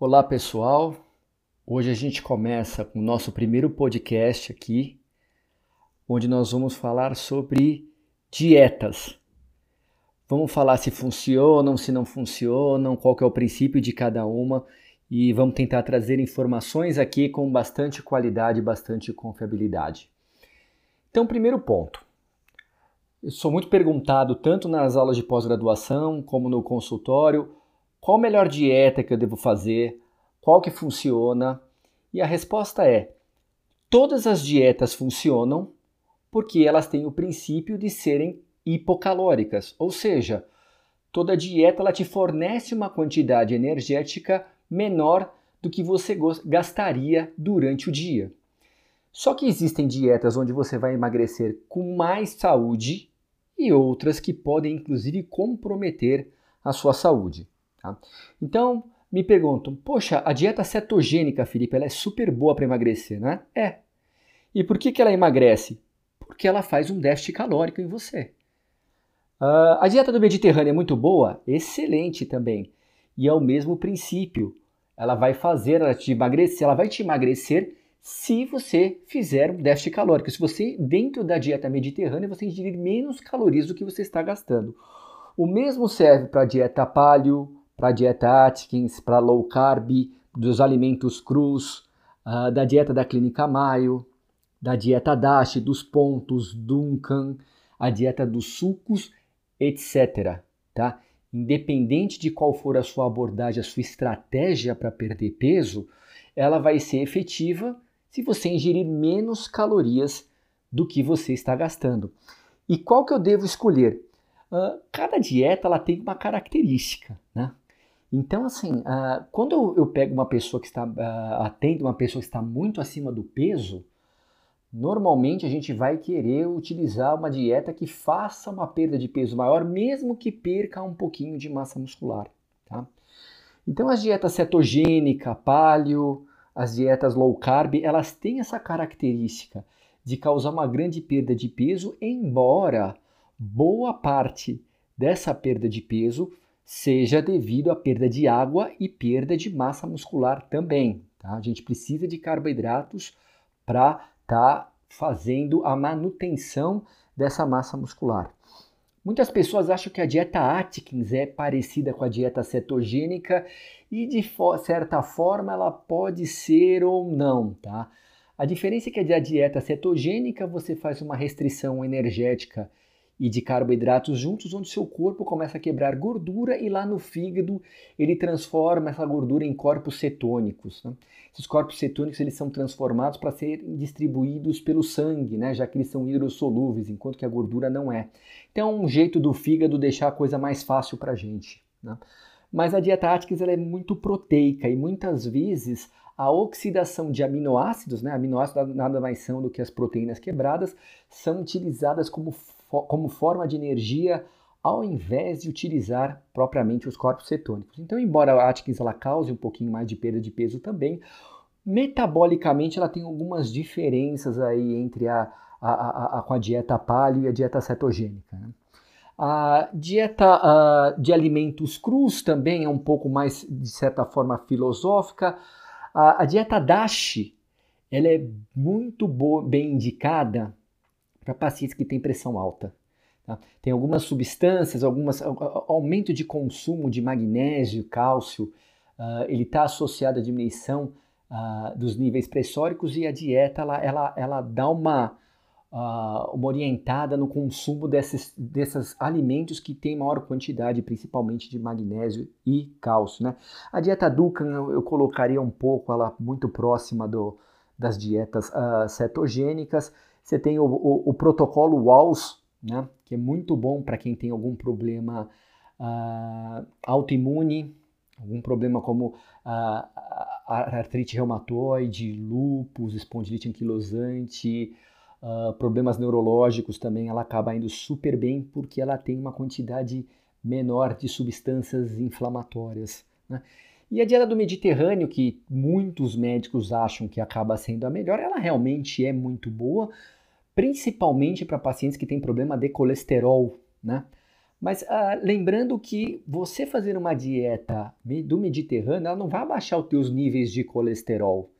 Olá pessoal, hoje a gente começa com o nosso primeiro podcast aqui, onde nós vamos falar sobre dietas. Vamos falar se funcionam, se não funcionam, qual é o princípio de cada uma e vamos tentar trazer informações aqui com bastante qualidade bastante confiabilidade. Então, primeiro ponto. Eu sou muito perguntado tanto nas aulas de pós-graduação como no consultório, qual a melhor dieta que eu devo fazer? Qual que funciona? E a resposta é: todas as dietas funcionam porque elas têm o princípio de serem hipocalóricas, ou seja, toda dieta ela te fornece uma quantidade energética menor do que você gastaria durante o dia. Só que existem dietas onde você vai emagrecer com mais saúde e outras que podem inclusive comprometer a sua saúde. Tá? Então, me perguntam, poxa, a dieta cetogênica, Felipe, ela é super boa para emagrecer, né? É. E por que, que ela emagrece? Porque ela faz um déficit calórico em você. Uh, a dieta do Mediterrâneo é muito boa? Excelente também. E é o mesmo princípio. Ela vai fazer ela te emagrecer, ela vai te emagrecer se você fizer um déficit calórico. Se você, dentro da dieta mediterrânea, você ingerir menos calorias do que você está gastando. O mesmo serve para a dieta paleo, para a dieta Atkins, para low carb, dos alimentos crus, uh, da dieta da Clínica Mayo, da dieta DASH, dos pontos, Duncan, a dieta dos sucos, etc. Tá? Independente de qual for a sua abordagem, a sua estratégia para perder peso, ela vai ser efetiva se você ingerir menos calorias do que você está gastando. E qual que eu devo escolher? Uh, cada dieta ela tem uma característica, né? Então, assim, uh, quando eu pego uma pessoa que está, uh, atendo uma pessoa que está muito acima do peso, normalmente a gente vai querer utilizar uma dieta que faça uma perda de peso maior, mesmo que perca um pouquinho de massa muscular, tá? Então, as dietas cetogênica, paleo, as dietas low carb, elas têm essa característica de causar uma grande perda de peso, embora boa parte dessa perda de peso seja devido à perda de água e perda de massa muscular também. Tá? A gente precisa de carboidratos para estar tá fazendo a manutenção dessa massa muscular. Muitas pessoas acham que a dieta Atkins é parecida com a dieta cetogênica e de certa forma ela pode ser ou não, tá? A diferença é que a dieta cetogênica você faz uma restrição energética e de carboidratos juntos, onde seu corpo começa a quebrar gordura e lá no fígado ele transforma essa gordura em corpos cetônicos. Né? Esses corpos cetônicos eles são transformados para serem distribuídos pelo sangue, né? já que eles são hidrossolúveis, enquanto que a gordura não é. Então é um jeito do fígado deixar a coisa mais fácil para a gente. Né? Mas a dieta Atkins ela é muito proteica e muitas vezes a oxidação de aminoácidos, né? aminoácidos nada mais são do que as proteínas quebradas, são utilizadas como como forma de energia ao invés de utilizar propriamente os corpos cetônicos. Então, embora a Atkins ela cause um pouquinho mais de perda de peso também, metabolicamente ela tem algumas diferenças aí entre a, a, a, a com a dieta paleo e a dieta cetogênica. Né? A dieta uh, de alimentos crus também é um pouco mais, de certa forma, filosófica. A, a dieta DASH ela é muito boa, bem indicada para pacientes que têm pressão alta. Tá? Tem algumas substâncias, algumas aumento de consumo de magnésio, cálcio, uh, ele está associado à diminuição uh, dos níveis pressóricos e a dieta ela, ela, ela dá uma, uh, uma orientada no consumo desses, desses alimentos que têm maior quantidade, principalmente de magnésio e cálcio. Né? A dieta Dukan eu, colocaria um pouco ela muito próxima do, das dietas cetogênicas você tem o, o, o protocolo WALS, né, que é muito bom para quem tem algum problema uh, autoimune, algum problema como uh, artrite reumatoide, lúpus, espondilite anquilosante, uh, problemas neurológicos também, ela acaba indo super bem porque ela tem uma quantidade menor de substâncias inflamatórias. Né? E a dieta do Mediterrâneo, que muitos médicos acham que acaba sendo a melhor, ela realmente é muito boa, principalmente para pacientes que têm problema de colesterol, né? Mas ah, lembrando que você fazer uma dieta do Mediterrâneo, ela não vai abaixar os teus níveis de colesterol.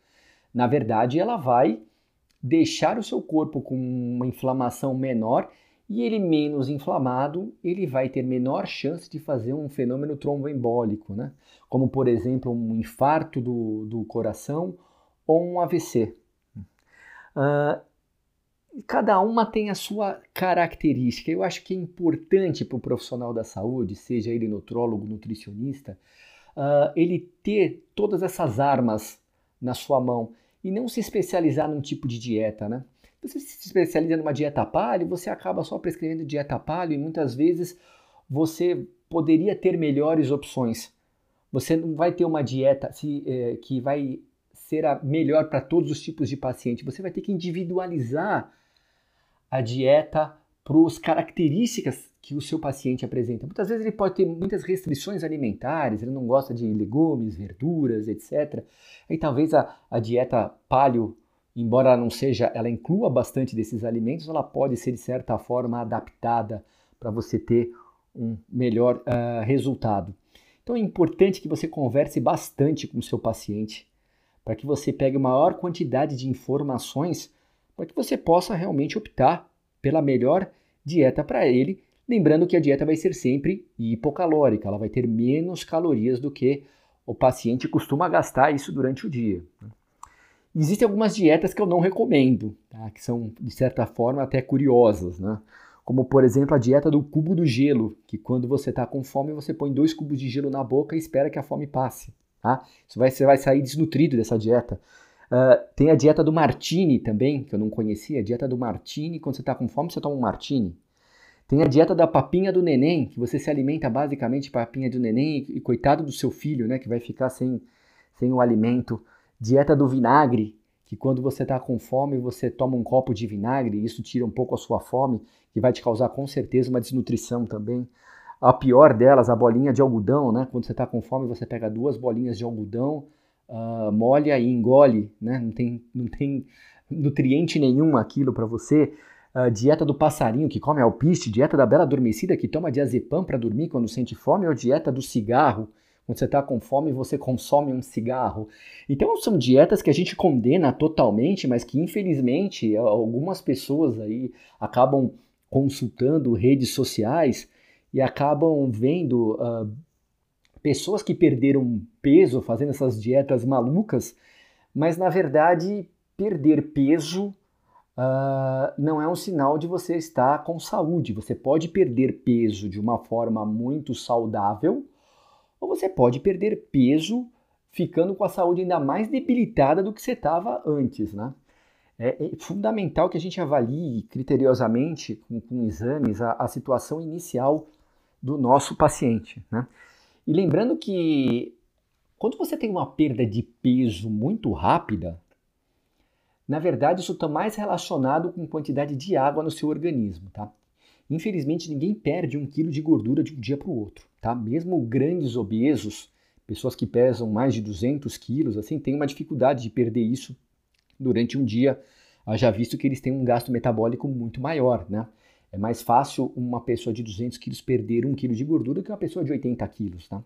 Na verdade, ela vai deixar o seu corpo com uma inflamação menor e ele menos inflamado, ele vai ter menor chance de fazer um fenômeno tromboembólico, né? como por exemplo um infarto do, do coração ou um AVC. Uh, cada uma tem a sua característica. Eu acho que é importante para o profissional da saúde, seja ele nutrólogo, nutricionista, uh, ele ter todas essas armas na sua mão e não se especializar num tipo de dieta, né? Você se especializa numa dieta paleo, você acaba só prescrevendo dieta paleo e muitas vezes você poderia ter melhores opções. Você não vai ter uma dieta se, é, que vai ser a melhor para todos os tipos de paciente. Você vai ter que individualizar a dieta para as características que o seu paciente apresenta. Muitas vezes ele pode ter muitas restrições alimentares, ele não gosta de legumes, verduras, etc. Aí talvez a, a dieta paleo, embora ela não seja, ela inclua bastante desses alimentos, ela pode ser de certa forma adaptada para você ter um melhor uh, resultado. Então é importante que você converse bastante com o seu paciente para que você pegue maior quantidade de informações para que você possa realmente optar pela melhor dieta para ele. Lembrando que a dieta vai ser sempre hipocalórica, ela vai ter menos calorias do que o paciente costuma gastar isso durante o dia. Existem algumas dietas que eu não recomendo, tá? que são, de certa forma, até curiosas. Né? Como, por exemplo, a dieta do cubo do gelo, que quando você está com fome, você põe dois cubos de gelo na boca e espera que a fome passe. Tá? Isso vai, você vai sair desnutrido dessa dieta. Uh, tem a dieta do martini também, que eu não conhecia. A dieta do martini, quando você está com fome, você toma um martini. Tem a dieta da papinha do neném, que você se alimenta basicamente papinha do neném e, coitado do seu filho, né, que vai ficar sem, sem o alimento. Dieta do vinagre, que quando você está com fome, você toma um copo de vinagre, e isso tira um pouco a sua fome, que vai te causar com certeza uma desnutrição também. A pior delas, a bolinha de algodão, né? Quando você está com fome, você pega duas bolinhas de algodão, uh, molha e engole, né? Não tem, não tem nutriente nenhum aquilo para você. Uh, dieta do passarinho que come alpiste, dieta da bela adormecida que toma diazepam para dormir quando sente fome, ou dieta do cigarro, quando você está com fome você consome um cigarro. Então são dietas que a gente condena totalmente, mas que infelizmente algumas pessoas aí acabam consultando redes sociais e acabam vendo uh, pessoas que perderam peso fazendo essas dietas malucas, mas na verdade perder peso uh, não é um sinal de você estar com saúde. Você pode perder peso de uma forma muito saudável, ou você pode perder peso ficando com a saúde ainda mais debilitada do que você estava antes, né? É, é, fundamental que a gente avalie criteriosamente, com, com exames, a, a situação inicial do nosso paciente. Né? E lembrando que quando você tem uma perda de peso muito rápida, na verdade isso está mais relacionado com quantidade de água no seu organismo. Tá? Infelizmente ninguém perde um quilo de gordura de um dia para o outro. Tá? Mesmo grandes obesos, pessoas que pesam mais de 200 quilos, assim, têm uma dificuldade de perder isso durante um dia, já visto que eles têm um gasto metabólico muito maior, né? É mais fácil uma pessoa de 200 quilos perder um quilo de gordura que uma pessoa de 80 quilos, tá?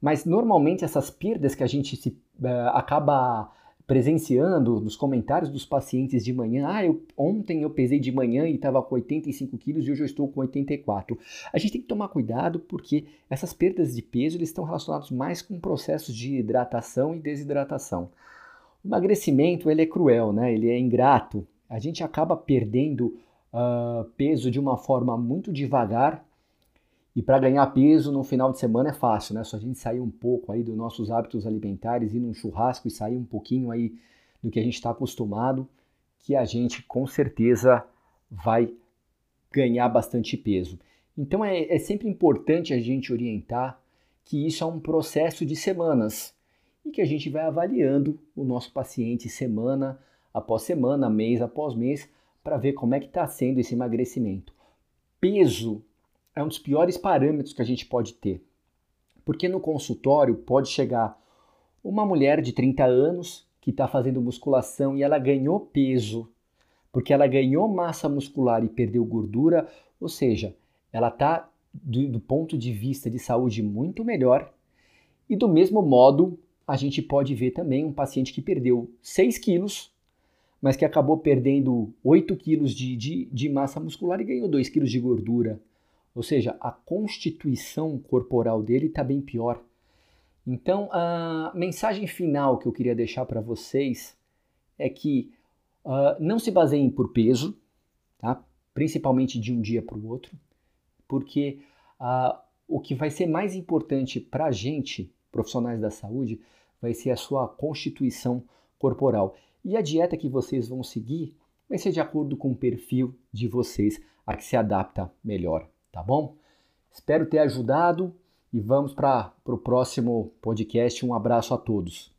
Mas normalmente essas perdas que a gente se, uh, acaba presenciando nos comentários dos pacientes de manhã, ah, eu, ontem eu pesei de manhã e estava com 85 quilos e hoje eu estou com 84. A gente tem que tomar cuidado porque essas perdas de peso eles estão relacionados mais com processos de hidratação e desidratação. O emagrecimento ele é cruel, né? ele é ingrato. A gente acaba perdendo uh, peso de uma forma muito devagar. E para ganhar peso no final de semana é fácil, né? Só a gente sair um pouco aí dos nossos hábitos alimentares, ir num churrasco e sair um pouquinho aí do que a gente está acostumado, que a gente com certeza vai ganhar bastante peso. Então é, é sempre importante a gente orientar que isso é um processo de semanas e que a gente vai avaliando o nosso paciente semana após semana, mês após mês, para ver como é que está sendo esse emagrecimento. Peso é um dos piores parâmetros que a gente pode ter, porque no consultório pode chegar uma mulher de 30 anos que está fazendo musculação e ela ganhou peso, porque ela ganhou massa muscular e perdeu gordura, ou seja, ela está do, do ponto de vista de saúde muito melhor. E do mesmo modo, a gente pode ver também um paciente que perdeu 6 quilos, mas que acabou perdendo 8 quilos de, de, de massa muscular e ganhou 2 quilos de gordura. Ou seja, a constituição corporal dele está bem pior. Então, a mensagem final que eu queria deixar para vocês é que uh, não se baseiem por peso, tá? principalmente de um dia para o outro, porque uh, o que vai ser mais importante para a gente, profissionais da saúde, vai ser a sua constituição corporal. E a dieta que vocês vão seguir vai ser de acordo com o perfil de vocês, a que se adapta melhor, tá bom? Espero ter ajudado e vamos para o próximo podcast. Um abraço a todos.